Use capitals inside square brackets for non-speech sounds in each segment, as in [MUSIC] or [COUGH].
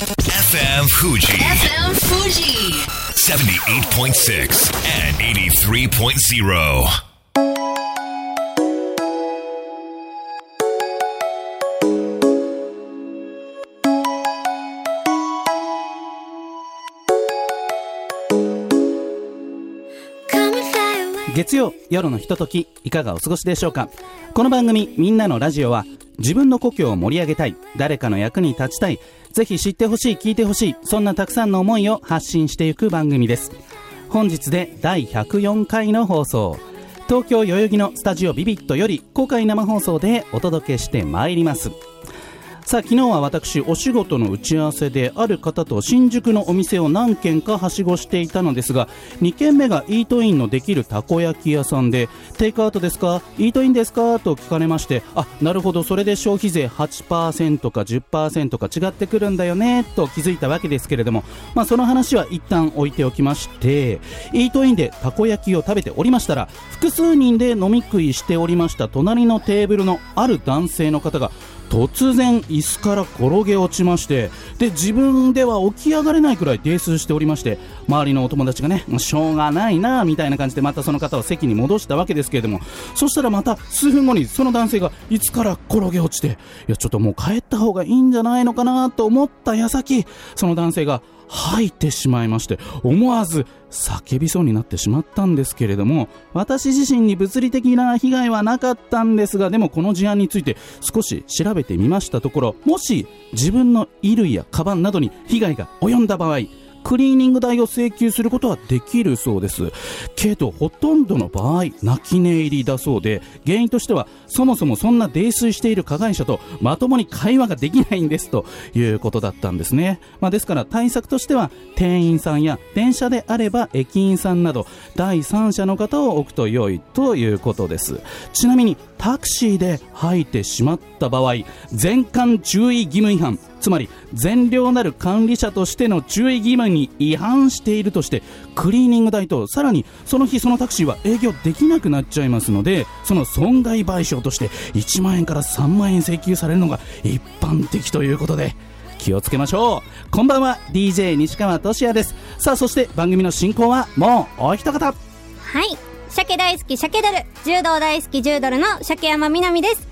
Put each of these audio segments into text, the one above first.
FM Fuji FM Fuji. 78.6 and 83.0. 月曜夜のひとときいかがお過ごしでしょうか？この番組「みんなのラジオは」自分の故郷を盛り上げたい。誰かの役に立ちたい。ぜひ知ってほしい聞いてほしい。そんなたくさんの思いを発信していく番組です。本日で第104回の放送。東京代々木のスタジオビビットより公開生放送でお届けしてまいります。さあ昨日は私お仕事の打ち合わせである方と新宿のお店を何軒かはしごしていたのですが2軒目がイートインのできるたこ焼き屋さんでテイクアウトですか？イートインですか？と聞かれましてあなるほどそれで消費税8%か10%か違ってくるんだよねと気づいたわけですけれども、まあ、その話は一旦置いておきましてイートインでたこ焼きを食べておりましたら複数人で飲み食いしておりました隣のテーブルのある男性の方が突然椅子から転げ落ちましてで自分では起き上がれないくらい泥酔しておりまして周りのお友達がねしょうがないなみたいな感じでまたその方を席に戻したわけですけれどもそしたらまた数分後にその男性が椅子から転げ落ちていやちょっともう帰った方がいいんじゃないのかなと思った矢先その男性が吐いてしまいまして思わず叫びそうになってしまったんですけれども私自身に物理的な被害はなかったんですがでもこの事案について少し調べてみましたところもし自分の衣類やカバンなどに被害が及んだ場合クリーニング代を請求することはできるそうです。けどほとんどの場合泣き寝入りだそうで原因としてはそもそもそんな泥酔している加害者とまともに会話ができないんですということだったんですね、まあ、ですから対策としては店員さんや電車であれば駅員さんなど第三者の方を置くと良いということです。ちなみにタクシーで吐いてしまった場合全館注意義務違反つまり善良なる管理者としての注意義務に違反しているとしてクリーニング代とさらにその日そのタクシーは営業できなくなっちゃいますのでその損害賠償として1万円から3万円請求されるのが一般的ということで気をつけましょうこんばんは DJ 西川俊也ですさあそして番組の進行はもうお一方はい。鮭大好き鮭ドル、柔道大好き柔ドルの鮭山みなみです。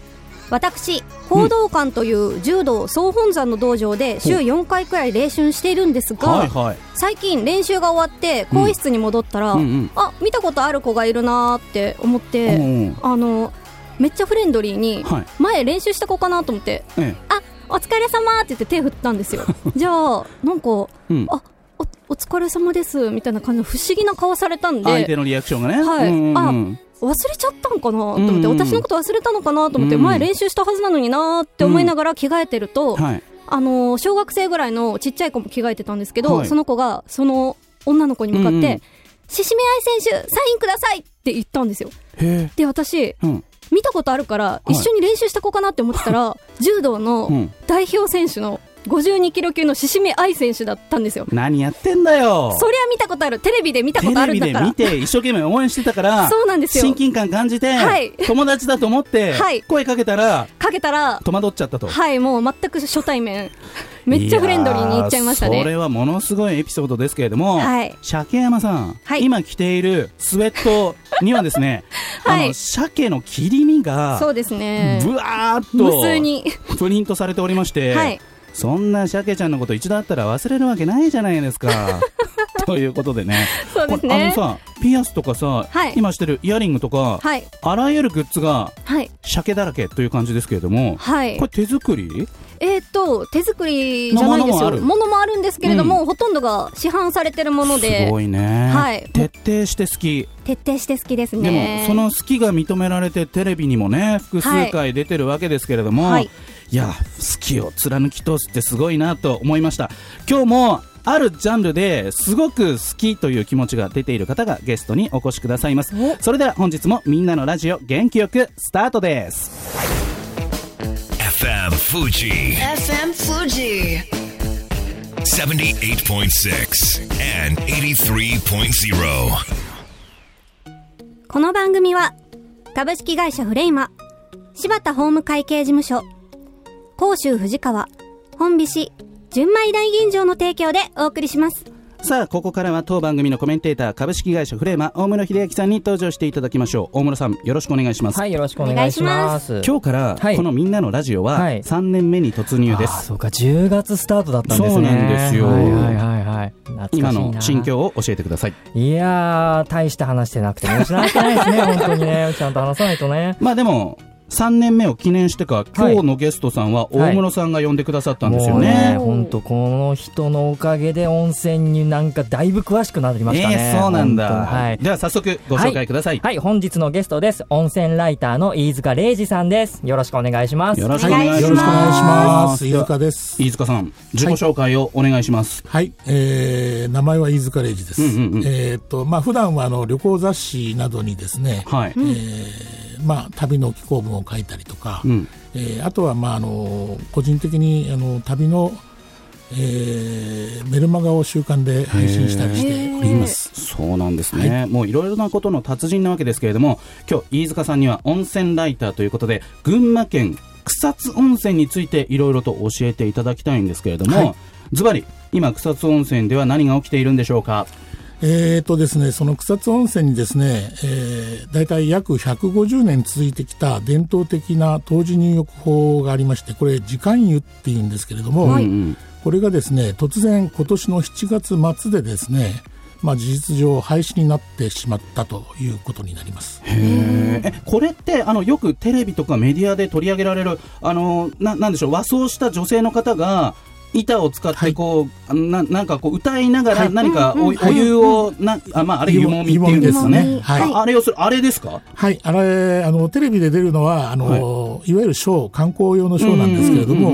私、行動館という柔道総本山の道場で週4回くらい練習しているんですが、はいはい。最近練習が終わって更衣室に戻ったら、うんうん。あ、見たことある子がいるなーって思って、うんうん。あの、めっちゃフレンドリーに、はい。前練習した子かなと思って、えあ、お疲れ様って言って手振ったんですよ。[LAUGHS] じゃあ、なんか、うん。あ、お、お疲れ様です、みたいな感じの不思議な顔されたんで、相手のリアクションがね。はい、うんうんうん。あ忘れちゃったんかなと思って、うん。うん私のこと忘れたのかなと思って、うん。前練習したはずなのになーって思いながら着替えてると、はい。あのー小学生ぐらいのちっちゃい子も着替えてたんですけど、はい。その子がその女の子に向かって、うんうん獅子目愛選手サインくださいって言ったんですよ。へで私えうん。見たことあるからい。一緒に練習した子かなって思ってたら、柔道うのん。代表選手の52キロ級の獅子目愛選手だったんですよ。何やってんだよ。そりゃ見たことある。テレビで見たテことあレビでるんだから。見て一生懸命応援してたからそうなんですよ。親近感感じて、はい。友達だと思って、はい。声かけたらかけたら戸惑っちゃったと。はい、もう全く初対面。めっちゃフレンドリーに言っちゃいましたね。れはものすごいエピソードですけれども、はい。鮭山さん、はい。今着ているスウェットにはですね、[LAUGHS] はい。あの鮭の切り身がそうですね。ぶわーっ無と数に。プリントされておりまして、はい。そんな鮭ちゃんのこと一度会ったら忘れるわけないじゃないですか。[LAUGHS] ということでね。そうですこれあのね。さ、ピアスとかさ、はい今してるイヤリングとか、はい。あらゆるグッズがはい。鮭だらけという感じですけれども、はいこれ。手作り？えっと、手作りじゃないんですよ。のものもあるんですけれども、ほとんどが市販されてるものすで、ごいね、はい徹底して好き、徹底して好きですでね。もその好きが認められてテレビにもね複数回出てるわけですけれども、はいい、や好きを貫き通すってすごいなと思いました今日もあるジャンルですごく好きという気持ちが出ている方がゲストにお越しくださいますおそれでは本日もみんなのラジオ元気よくスタートです FM Fuji FM Fuji. 78.6 and 83.0. この番組は、株式会社フレイマ、柴田法務会計事務所、甲州藤川、本菱、純米大吟醸の提供でお送りします。さあここからは当番組のコメンテーター株式会社フレーマ大室秀明さんに登場していただきましょう大室さんよろしくお願いします、はい、よろしくお願いします。今日からはいこのみんなのラジオははい3年目に突入です、あーそうか、10月スタートだったんですね。そうなんですよはいはいはいはい。今の心境を教えてくださいいやー、大して話してなくて申し訳ないですね、本当にね。ちゃんと話さないとね。まあでも3年目を記念してか今日のゲストさんは大室さんが呼んでくださったんですよもうね,、本当この人のおかげで温泉になんかだいぶ詳しくなりましたね。えーそうなんだ、はい。では早速ご紹介ください、はい、本日のゲストです。温泉ライターの飯塚礼二さんです。よろしくお願いします。よろしくお願いします。よろしくお願いします。飯塚です。飯塚さん自己紹介をお願いします、はい、えー、名前は飯塚礼二です。うんうんうんえーっと、まあ、普段はあの旅行雑誌などにですね、はい、えーまあ、旅の寄稿文を書いたりとか、うん。えーあとは、まあ、あの個人的にあの旅の、えーメルマガを週間で配信したりして。おります。そうなんですね、もういろいろなことの達人なわけですけれども今日飯塚さんには温泉ライターということで群馬県草津温泉についていろいろと教えていただきたいんですけれども、はい。ズバリ今草津温泉では何が起きているんでしょうか？えーとですね、その草津温泉にですね、えー、大体約150年続いてきた伝統的な当時入浴法がありまして、これ時間湯っていうんですけれども、うんうんこれがですね、突然今年の7月末でですね、まあ事実上廃止になってしまったということになります。これってあのよくテレビとかメディアで取り上げられるあのななんでしょう和装した女性の方が板を使ってこう、ななんかこう歌いながら何かお,、お湯をなあまああれ湯もみっていうんですかね。湯もみですね。はい。ああれをするあれですか？はい、あれ、あの、テレビで出るのは、あの、い、わゆるショー、観光用のショーなんですけれども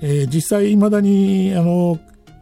えー実際、いまだに、あの、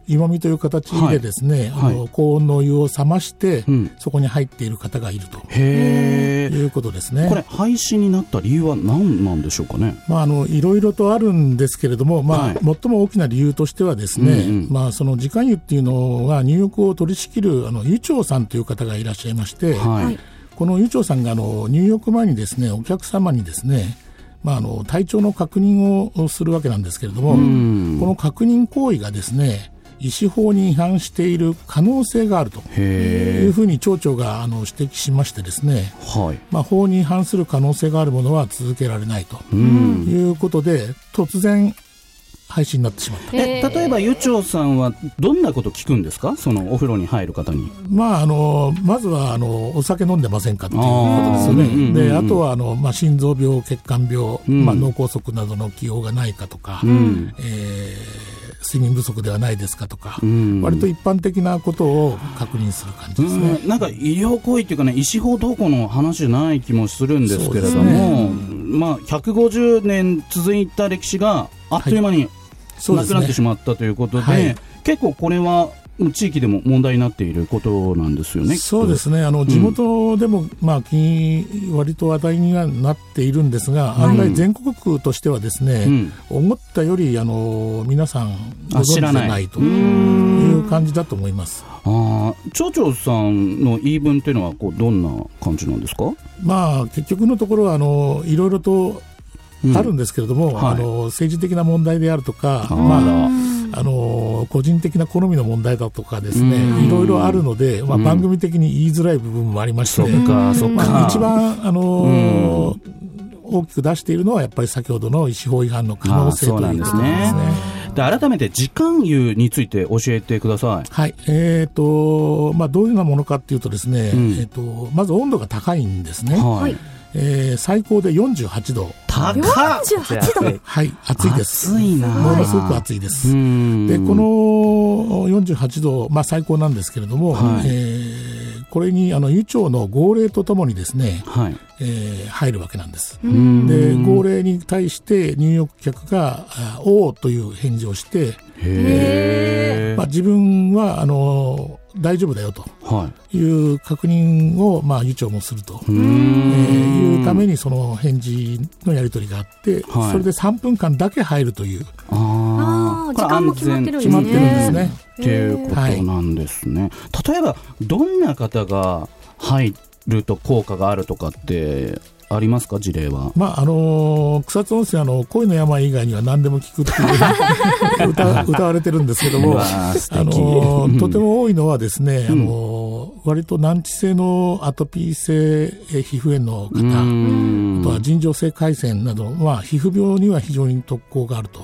湯もみという形でですね、はい。あの高温のお湯を冷まして、うん。そこに入っている方がいると。いうことですね。これ廃止になった理由は何なんでしょうかね？まあ、あのいろいろとあるんですけれども、まあはい。最も大きな理由としてはですね、うんうんまあ、その時間湯っていうのは入浴を取り仕切るあの湯長さんという方がいらっしゃいまして、はい、この湯長さんがあの入浴前にですねお客様にですね、まあ、あの体調の確認をするわけなんですけれども、ん。この確認行為がですね医師法に違反している可能性があるとへいうふうに町長があの指摘しましてですね、えはい。まあ、法に違反する可能性があるものは続けられないとうん。いうことで、突然廃止になってしまった。え例えば湯長さんはどんなこと聞くんですか？そのお風呂に入る方に。まあ、あのまずはあのお酒飲んでませんかっていうことですよあー。うんうんうんうん。ね、であとはあの、まあ、心臓病、血管病、ん。まあ、脳梗塞などの起用がないかとか、ん。えー睡眠不足ではないですかとか、ん。割と一般的なことを確認する感じですね。うん。なんか医療行為っていうかね、医師法どうこうの話じゃない気もするんですけれども、まあ、150年続いた歴史があっという間になくなってしまったということで、はい。結構これは地域でも問題になっていることなんですよね。そうですね。あの地元でも、まあ、気に割と話題にはなっているんですが、案外全国区としてはですね、うん。思ったよりあの皆さんご存知じゃあ知らない。という感じだと思います。あー町長さんの言い分っていうのはこうどんな感じなんですか、まあ、結局のところはあのいろいろとうん。あるんですけれども、はい。あの政治的な問題であるとか、あまあ、らあの個人的な好みの問題だとかですねうん。いろいろあるので、まあ、うん番組的に言いづらい部分もありまして、そっかそっか、まあ、一番、あの大きく出しているのはやっぱり先ほどの医師法違反の可能性ということですね。で改めて時間湯について教えてください。はい。えーとまあ、どういうようなものかっていうとですね、うん。えー、とまず温度が高いんですね、はい。えー最高で48度、高っ48度？はい、暑いです。暑いなものすごく暑いです。うんでこの48度、まあ、最高なんですけれども、はいえーこれにあの湯長の号令とともにですね、はい。えー入るわけなんです。うんで号令に対して入浴客が「あおー」という返事をして。まあ、自分はあの大丈夫だよとはい。いう確認を、まあ、湯長もすると。うえーんいうためにその返事のやり取りがあって、はいそれで3分間だけ入るというああー時間も決まってるんですね決まってるんですね。っていうことなんですね。例えば、どんな方が入ると効果があるとかってあありますか？事例は。まああのー草津温泉あの恋の病以外には何でも効くっていう [LAUGHS] 歌 [LAUGHS] 歌われてるんですけども、あのうん。ーとても多いのはですね、あのー割と難治性のアトピー性え皮膚炎のう方、ん。あとは尋常性回線など、まあ、皮膚病には非常に特効があると。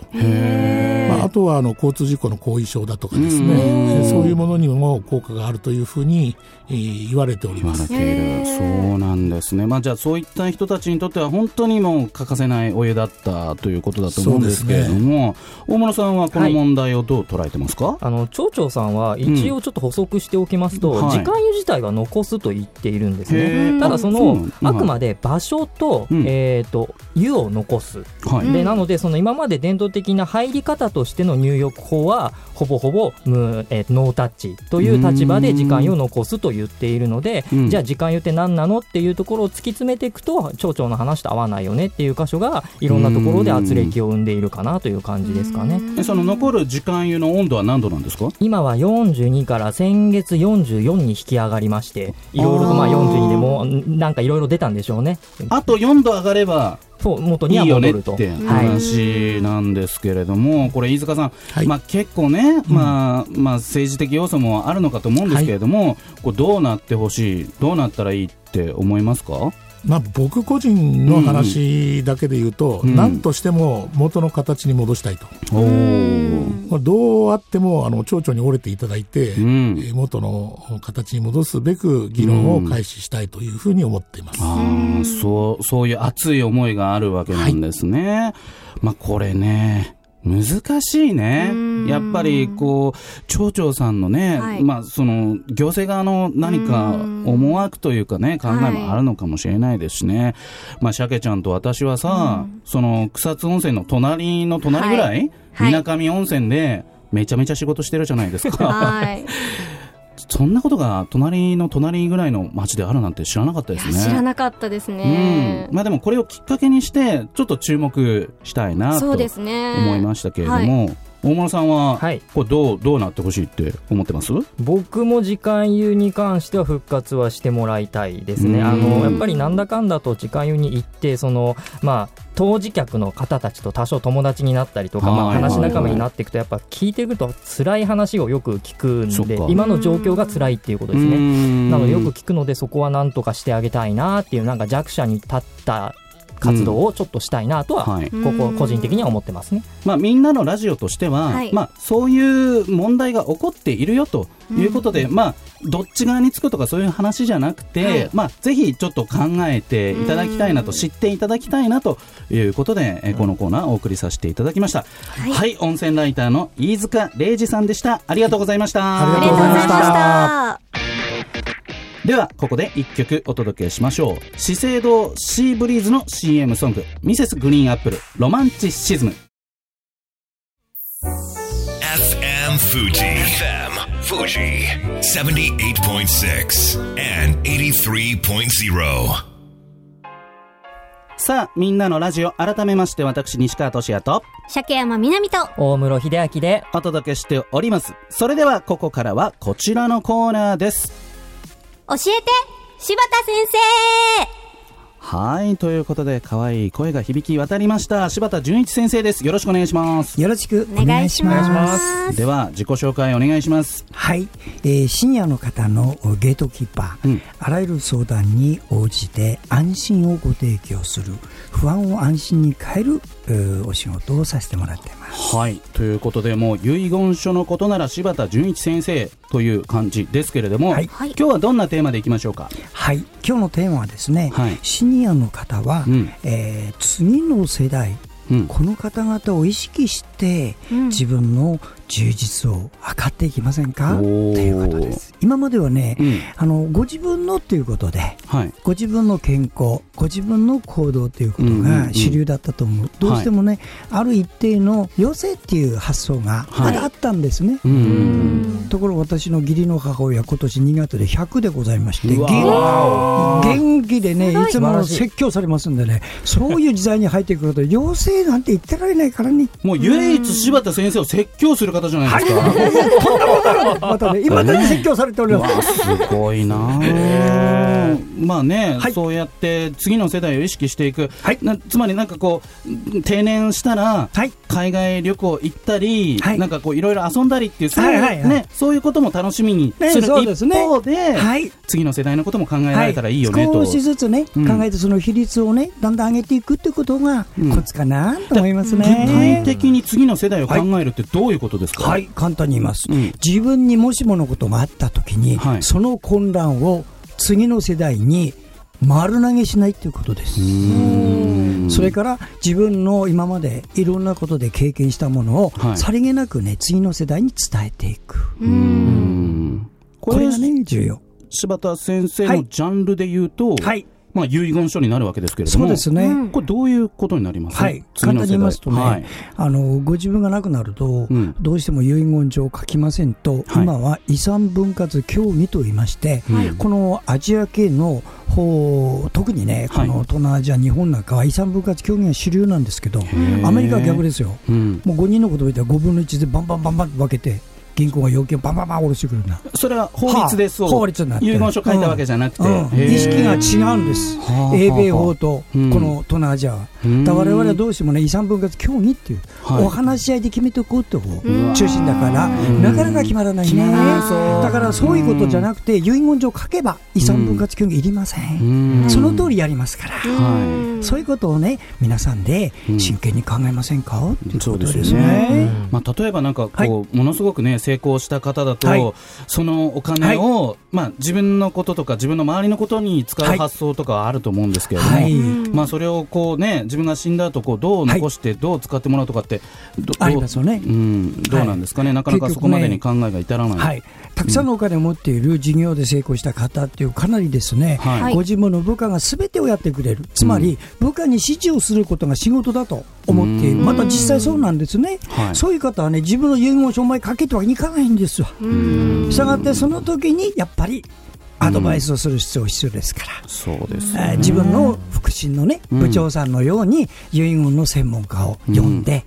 まあ、あとはあの交通事故の後遺症だとかですね、そういうものにも効果があるというふうに、えー言われております。そうなんですね、まあ、じゃあそういった人たちにとっては本当にもう欠かせないお湯だったということだと思うんですけれども、大村さんはこの問題をどう捉えてますか、あの町長さんは一応ちょっと補足しておきますと、うん。はい。時間湯自体は残すと言っているんですへね。ー。ただそあそうのあくまで場所と,、うん。えー、と湯を残す、はい。でなのでその今まで伝統的な入り方としての入浴法はほぼほぼ無、えーノータッチという立場で時間湯を残すと言っているので、うん。じゃあ時間湯って何なのっていうところを突き詰めていくと町長の話と合わないよねっていう箇所がいろんなところで圧力を生んでいるかなという感じですかね。えその残る時間湯の温度は何度なんですか？今は42から先月44に引き上がりましていろいろとまああー42でもんなんかいろいろ出たんでしょうね。あと4度上がればそう元にいよねっはい戻るとてはい話なんですけれども、これ、飯塚さん、はい。まあ、結構ね、まあまあ、政治的要素もあるのかと思うんですけれども、こうどうなってほしい、どうなったらいいって思いますか？まあ、僕個人の話だけで言うと、うん何としても元の形に戻したいと。まあどうあってもあの町長に折れていただいて、うんえー元の形に戻すべく議論を開始したいというふうに思っています。あーそうそういう熱い思いがあるわけなんですね。まあこれね難しいね。やっぱりこう町長さんのね、はいまあその行政側の何か思惑というかね考えもあるのかもしれないですしね。まあ鮭ちゃんと私はさ、その草津温泉の隣の隣ぐらい、はい水上温泉でめちゃめちゃ仕事してるじゃないですか。はい。[LAUGHS] そんなことが隣の隣ぐらいの町であるなんて知らなかったですね。知らなかったですねうん。まあでもこれをきっかけにして、ちょっと注目したいなと思ですね。いましたけれども、大村さんは、はい。これどう、どうなってほしいって思ってます？僕も時間湯に関しては復活はしてもらいたいですね。うん。あのやっぱりなんだかんだと時間湯に行ってそのまあ当事客の方たちと多少友達になったりとか、まあ、話仲間になっていくとやっぱ聞いてると辛い話をよく聞くんで今の状況が辛いっていうことですね。なのでよく聞くのでそこはなんとかしてあげたいなっていうなんか弱者に立った活動をちょっとしたいなとは、はい。ここ個人的には思ってますね。まあみんなのラジオとしては、はいまあそういう問題が起こっているよということで、まあどっち側につくとかそういう話じゃなくて、はいまあぜひちょっと考えていただきたいなと、うん知っていただきたいなということで、えこのコーナーをお送りさせていただきました。はいはい、温泉ライターの飯塚礼二さんでした。ありがとうございました。ありありがとうございました。では、ここで一曲お届けしましょう。資生堂シーブリーズの CM ソング、ミセスグリーンアップル、ロマンチシズム。FM Fuji. FM Fuji. 78.6 and 83.0. さあ、みんなのラジオ、改めまして私、西川俊也と鮭山みなみと。大室秀明でお届けしております。それでは、ここからはこちらのコーナーです。教えて柴田先生はい、ということで、可愛い声が響き渡りました。柴田純一先生です。よろしくお願いします。よろしくお願いしお願いしま。ますす。では、自己紹介お願いします。はい、えーシニアの方のゲートキーパー、うんあらゆる相談に応じて安心をご提供する不安を安心に変える、えーお仕事をさせてもらっています。はい。ということで、もう遺言書のことなら柴田純一先生という感じですけれども、はいはい今日はどんなテーマでいきましょうか？はい、今日のテーマはですね、はいシニアの方は、うんえー次の世代うん。この方々を意識して、うん自分の充実を図っていきませんか？ということです。今まではね、うん。あのご自分のということではい。ご自分の健康、ご自分の行動ということうんうんうんが主流だったと思う、どうしてもね、ある一定の余生っていう発想がまだあったんですね、うん。ところ私の義理の母親、今年2月で100でございまして、元元気でね、い。つも説教されますんでね、そういう時代に入ってくると、妖精なんて言ってられないからね、もう唯一柴田先生を説教する方じゃないですか。[LAUGHS] またね、いまだに説教されております。[LAUGHS] すごいな。あまあね、はい。そうやって次の世代を意識していく、はい。なつまりなんかこう定年したらはい。海外旅行行ったり、はい。なんかこういろいろ遊んだりっていうそういう,、ね、そういうことも楽しみにねする一そうですね。方で、はい。次の世代のことも考えられたらいいよねと。少しずつね、うん。考えてその比率をね、だんだん上げていくってことがうん。コツかなと思います具体ね。的に次の世代を考えるってどういうことですか、はい、簡単に言います。うん自分にもしものことがあったときに、はいその混乱を次の世代に丸投げしないということです。それから自分の今までいろんなことで経験したものを、はいさりげなくね、次の世代に伝えていく。うんこれがね、重要。柴田先生はいのジャンルで言うと、はい。まあ、遺言書になるわけですけれども、そうですね。これどういうことになります？はい、簡単に言いますとね、はい。あのご自分が亡くなると、うん。どうしても遺言状を書きませんと、はい。今は遺産分割協議と言いまして、はい。このアジア系の方、特にね、はい。この東南アジア、日本なんかは遺産分割協議が主流なんですけど、ー。アメリカは逆ですよ、うん、もう5人の子供いたら5分の1でバンバンバンバン分けて、銀行が要件バンバンバン下ろしてくるんだ。それは法律でそう、はあ法律になって。る遺言書書いたわけじゃなくて、うん。へー。意識が違うんです。はあ、英米法とこうん。の東南アジアは。うん。だ我々はどうしてもね、遺産分割協議っていう、はい。お話し合いで決めておこうって方ん中心だから、ん。なかなか決まらないね。だからそういうことじゃなくて、遺言状書けば遺産分割協議いりませ。うん。ん。その通りやりますから。はそういうことをね、皆さんで真剣に考えませんか？うことですそうですね。いまあ、例えばなんかこう、ものすごくね成功した方だと、はい。そのお金を、まあ、自分のこととか自分の周りのことに使うはい。発想とかはあると思うんですけれども、はい。まあ、それをこう、ね、自分が死んだ後こうどう残してどう使ってもらうとかってどありますよね。どううん、どうなんですかね、なかなかそこまでに考えが至らない。はい、たくさんのお金を持っている事業で成功した方っていうかなりですね、はい。ご自分の部下がすべてをやってくれる、つまり部下に指示をすることが仕事だと思っている、うん。また実際そうなんですね、はい。そういう方はね、自分の遺言書お前書けとはにいかないんですよ。したがって、その時にやっぱりアドバイスをする必要必要ですから。そうですよね。えー自分の腹心のね、うん。部長さんのように遺言の専門家を呼んで、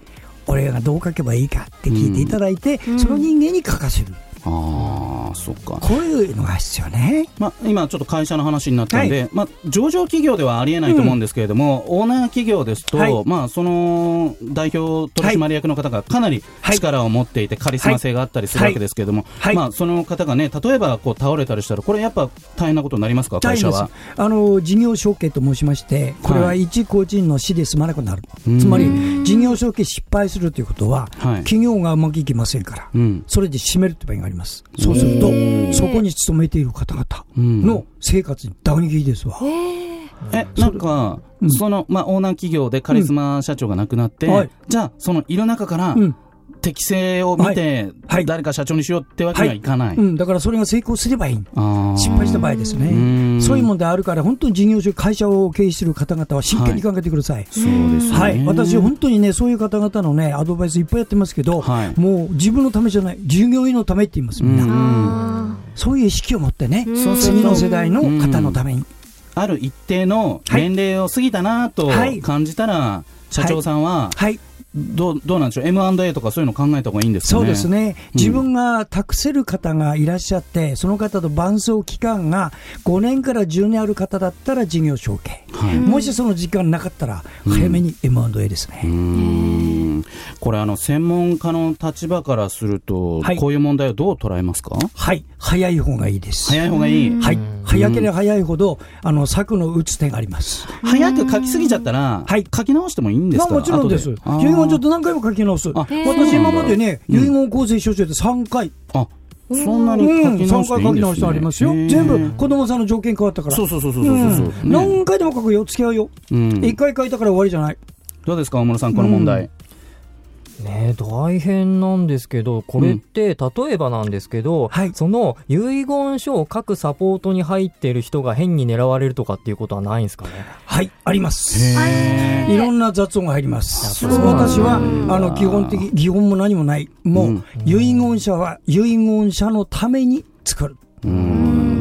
俺がどう書けばいいかって聞いていただいて、その人間に書かせる。ああ、そっか。こういうのが必要ね。まあ、今ちょっと会社の話になったんで、まあ、上場企業ではありえないと思うんですけれども、オーナー企業ですと、はい。まあ、その代表取締役の方がかなりはい。力を持っていて、カリスマ性があったりするわけですけれども、はい。まあ、その方がね、例えばこう倒れたりしたら、これやっぱ大変なことになりますか、会社は。あの事業承継と申しまして、これは一個人の死で済まなくなる、うん。つまり事業承継失敗するということは、はい。企業がうまくいきませんから、うん。それで締めるって場合があります、そうすると、そこに勤めている方々の生活に打撃ですわ。え、なんか、うん。その、まあ、オーナー企業でカリスマ社長が亡くなって、じゃあ、そのいる中から、うん適性を見て、はい。はい。誰か社長にしようってわけにはいかない。うん、だからそれが成功すればいい。失敗した場合ですね。うん。そういう問題あるから、本当に事業所、会社を経営している方々は真剣に考えてください。そうですね。はい、私、本当にね、そういう方々のね、アドバイスいっぱいやってますけど、はい。もう自分のためじゃない、従業員のためって言います、みんな。うん。そういう意識を持ってね、次の世代の方のために。ある一定のはい年齢を過ぎたなとはい。感じたら、社長さんは、はい、どうどうなんでしょう、M&A とかそういうの考えた方がいいんですかね？そうですね、うん。自分が託せる方がいらっしゃって、その方と伴走期間が5年から10年ある方だったら事業承継、はい。もしその時間なかったら、早めに M&A ですね。うーん。これあの、専門家の立場からすると、はい。こういう問題をどう捉えますか？はい、早い方がいいです。早い方がいい。はい、早ければ早いほど、あの策の打つ手があります。早く書きすぎちゃったら、はい。書き直してもいいんですか？まあもちろんです。遺後言ちょっと何回も書き直す。あ私今までね、うん遺言構成書中で3回。あ、そんなにうん、書き直3していいんですありますよ。全部子供さんの条件変わったから。そうそうそうそう何回でも書くよ、付き合うよ。うん一回書いたから終わりじゃない。どうですか、大室さん、この問題。ね大変なんですけど、これって、例えばなんですけど、はいその遺言書を書くサポートに入っている人が変に狙われるとかっていうことはないんですかね？はい、あります。いろんな雑音が入ります。私は、あの、基本的、基本も何もない。もう、うん遺言者は、遺言者のために作る。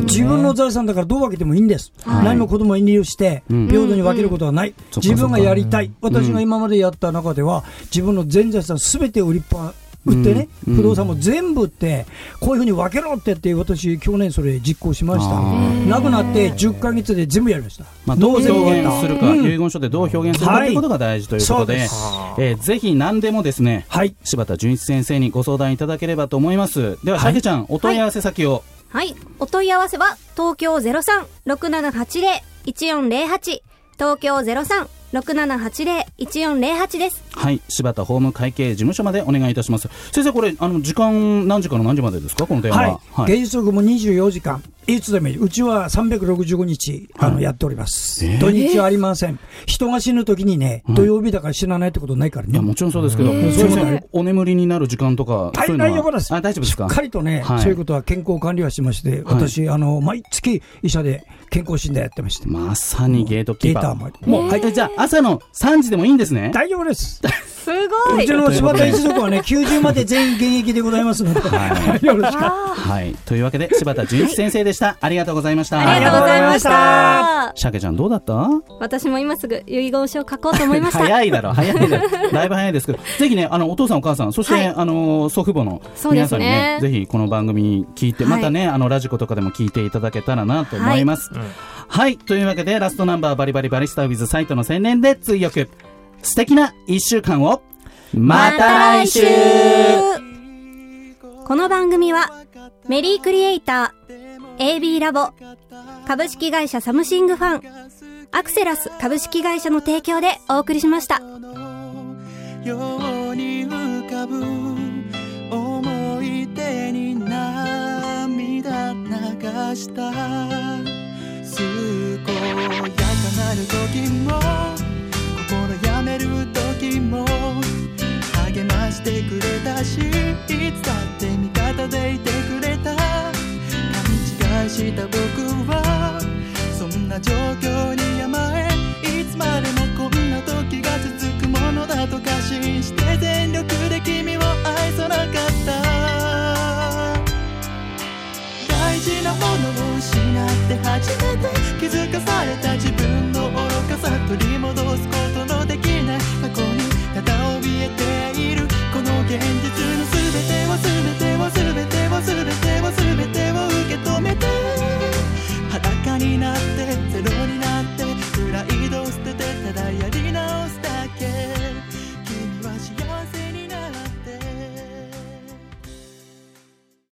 自分の財産だからどう分けてもいいんです。何も子供に遠慮して、うん平等に分けることはない。自分がやりたい。私が今までやった中では、自分の全財産すべて売りっぱ、売ってね、うん不動産も全部売って、こういうふうに分けろって言って、私、去年それ実行しましたあ。ー亡くなって10ヶ月で全部やりました。まあ、どう表現するか、うん遺言書でどう表現するかということが大事ということで、はいえーぜひ何でもですね、はい。柴田純一先生にご相談いただければと思います。では、しゃけちゃん、お問い合わせ先を。はい。お問い合わせは、東京03-6780-1408。東京03-6780-1408です。はい、柴田法務会計事務所までお願いいたします。先生、これ、あの、時間、何時から何時までですか？この電話はいは。。原則も24時間。いつでもいい。うちは365日、あの、やっております。えー土日はありません。人が死ぬときにね、うん土曜日だから死なないってことないからね。いや、もちろんそうですけど、そういうお眠りになる時間とか、はい、そういうのは？大丈夫です。あ、大丈夫ですか？しっかりとね、はいそういうことは健康管理はしまして、私、あの、毎月医者で健康診断やってまして。まさにゲートキーパー。ゲーターももう、はい、じゃあ、朝の3時でもいいんですね。大丈夫です。すごいうちの柴田一族はね、[LAUGHS] 90まで全員現役でございますので、はいよろしく。はい。というわけで、柴田純一先生でした。ありがとうございました。ありがとうございました。シャケちゃんどうだった？私も今すぐ遺言書を書こうと思いました。[LAUGHS] 早いだろ、早いだろ。だいぶ早いですけど、ぜひね、あの、お父さんお母さん、そして、はいあの、祖父母の皆さんにね、ぜひこの番組聞いて、はいまたね、あの、ラジコとかでも聞いていただけたらなと思います。はい。というわけで、ラストナンバーバリバリバリスタウィズサイトの宣伝で追憶。素敵な一週間を、また来週この番組は、メリークリエイター、AB ラボ、株式会社サムシングファン、アクセラス株式会社の提供でお送りしました。ように浮かぶ思い出に涙流した健やかなる時も心やめる時も励ましてくれたしいつだって味方でいてくれた。勘違いした僕はれた自